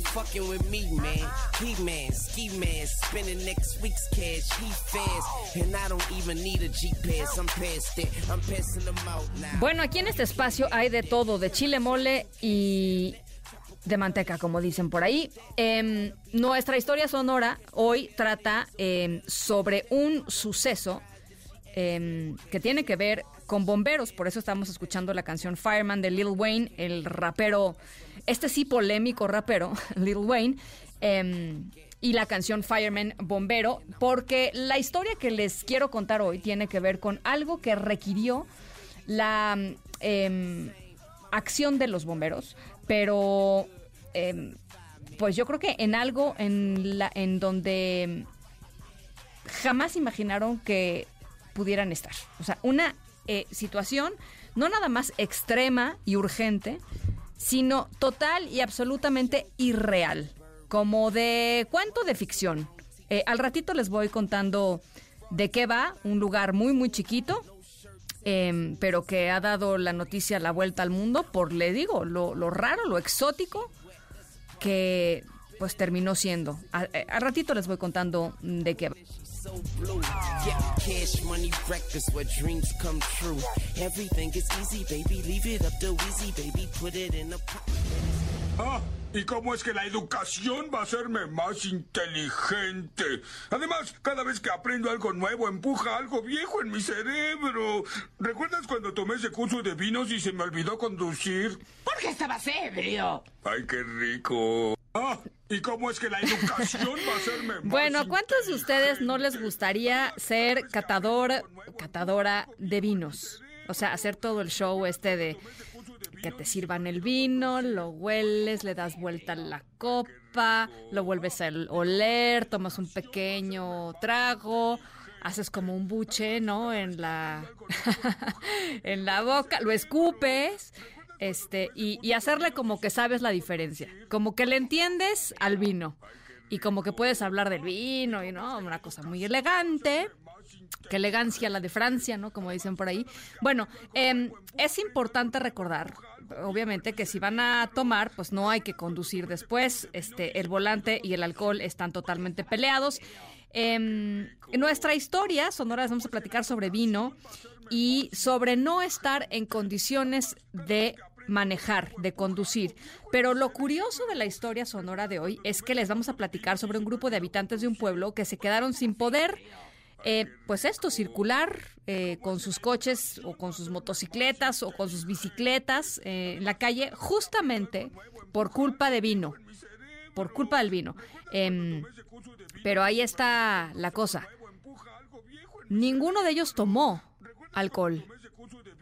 Fucking with me, man. He man, ski man, spending next week's cash. He fast, and I don't even need a GPS. I'm past it. I'm passing them out now. Bueno, aquí en este espacio hay de todo, de chile mole y de manteca, como dicen por ahí. Eh, nuestra historia sonora hoy trata eh, sobre un suceso eh, que tiene que ver con bomberos. Por eso estamos escuchando la canción Fireman de Lil Wayne, el rapero, este sí polémico rapero, Lil Wayne. em, y la canción Fireman Bombero, porque la historia que les quiero contar hoy tiene que ver con algo que requirió la em, acción de los bomberos, pero em, pues yo creo que en algo en, la, en donde jamás imaginaron que pudieran estar. O sea, una eh, situación no nada más extrema y urgente, sino total y absolutamente irreal, como de cuento de ficción. Eh, al ratito les voy contando de qué va, un lugar muy, muy chiquito, em, pero que ha dado la noticia la vuelta al mundo por, le digo, lo, lo raro, lo exótico que pues terminó siendo. Eh, al ratito les voy contando de qué va. So blue. Yeah, cash money breakfast where dreams come true. Everything is easy, baby. Leave it up to easy, baby. Put it in a pot. Ah, ¿y cómo es que la educación va a hacerme más inteligente? Además, cada vez que aprendo algo nuevo, empuja algo viejo en mi cerebro. ¿Recuerdas cuando tomé ese curso de vinos y se me olvidó conducir? Porque estabas ebrio. ¡Ay, qué rico! Ah, ¿y cómo es que la educación va a Bueno, ¿a ¿cuántos de ustedes no les gustaría ser catador, catadora de vinos? O sea, hacer todo el show este de que te sirvan el vino, lo hueles, le das vuelta a la copa, lo vuelves a oler, tomas un pequeño trago, haces como un buche, ¿no? En la en la boca, lo escupes. Este, y, hacerle como que sabes la diferencia, como que le entiendes al vino y como que puedes hablar del vino y no, una cosa muy elegante. Qué elegancia la de Francia, ¿no? Como dicen por ahí. Bueno, em, es importante recordar, obviamente, que si van a tomar, pues no hay que conducir después. Este, el volante y el alcohol están totalmente peleados. Em, en nuestra historia, Sonora, les vamos a platicar sobre vino y sobre no estar en condiciones de manejar, de conducir. Pero lo curioso de la historia sonora de hoy es que les vamos a platicar sobre un grupo de habitantes de un pueblo que se quedaron sin poder, eh, pues esto, circular eh, con sus coches o con sus motocicletas o con sus bicicletas eh, en la calle justamente por culpa de vino, por culpa del vino. Em, pero ahí está la cosa. Ninguno de ellos tomó alcohol.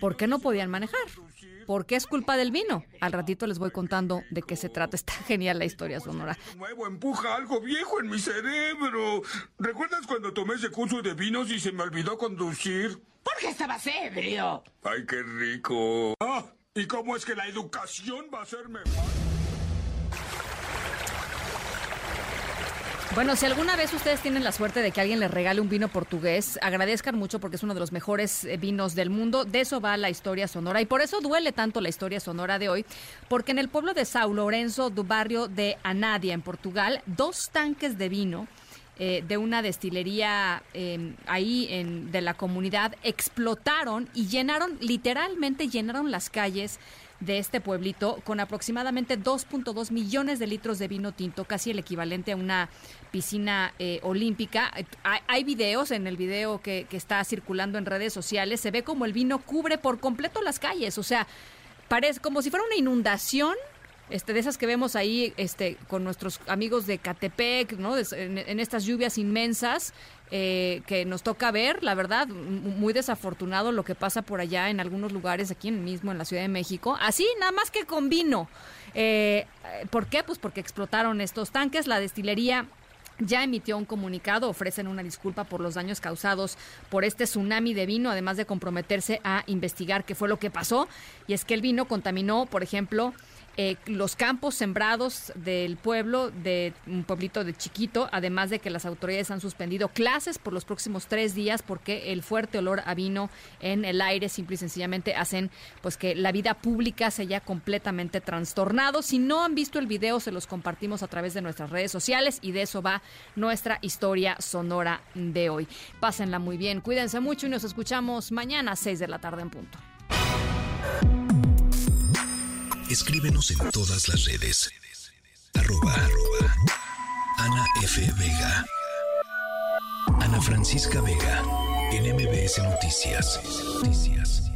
¿Por qué no podían manejar? ¿Por qué es culpa del vino? Al ratito les voy contando de qué se trata. Está genial la historia sonora. nuevo empuja algo viejo en mi cerebro. ¿Recuerdas cuando tomé ese curso de vinos y se me olvidó conducir? Porque estabas ebrio. ¡Ay, qué rico! Ah, ¿y cómo es que la educación va a hacerme más? Bueno, si alguna vez ustedes tienen la suerte de que alguien les regale un vino portugués, agradezcan mucho porque es uno de los mejores eh, vinos del mundo. De eso va la historia sonora y por eso duele tanto la historia sonora de hoy, porque en el pueblo de Sao Lourenço, do barrio de Anadia, en Portugal, dos tanques de vino eh, de una destilería eh, ahí en, de la comunidad explotaron y llenaron, literalmente llenaron las calles de este pueblito con aproximadamente 2.2 millones de litros de vino tinto, casi el equivalente a una piscina eh, olímpica. Hay, hay videos, en el video que, que está circulando en redes sociales, se ve como el vino cubre por completo las calles, o sea, parece como si fuera una inundación este, de esas que vemos ahí este, con nuestros amigos de Catepec, ¿no? En, estas lluvias inmensas eh, que nos toca ver, la verdad, muy desafortunado lo que pasa por allá en algunos lugares aquí mismo en la Ciudad de México. Así, nada más que con vino. Eh, ¿Por qué? Pues porque explotaron estos tanques. La destilería ya emitió un comunicado, ofrecen una disculpa por los daños causados por este tsunami de vino, además de comprometerse a investigar qué fue lo que pasó. Y es que el vino contaminó, por ejemplo, eh, los campos sembrados del pueblo, de un pueblito de Chiquito, además de que las autoridades han suspendido clases por los próximos tres días porque el fuerte olor a vino en el aire simple y sencillamente hacen pues que la vida pública se haya completamente trastornado. Si no han visto el video, se los compartimos a través de nuestras redes sociales y de eso va nuestra historia sonora de hoy. Pásenla muy bien, cuídense mucho y nos escuchamos mañana a 6 de la tarde en punto. Escríbenos en todas las redes. Arroba, Ana F. Vega. Ana Francisca Vega. En MBS Noticias. Noticias.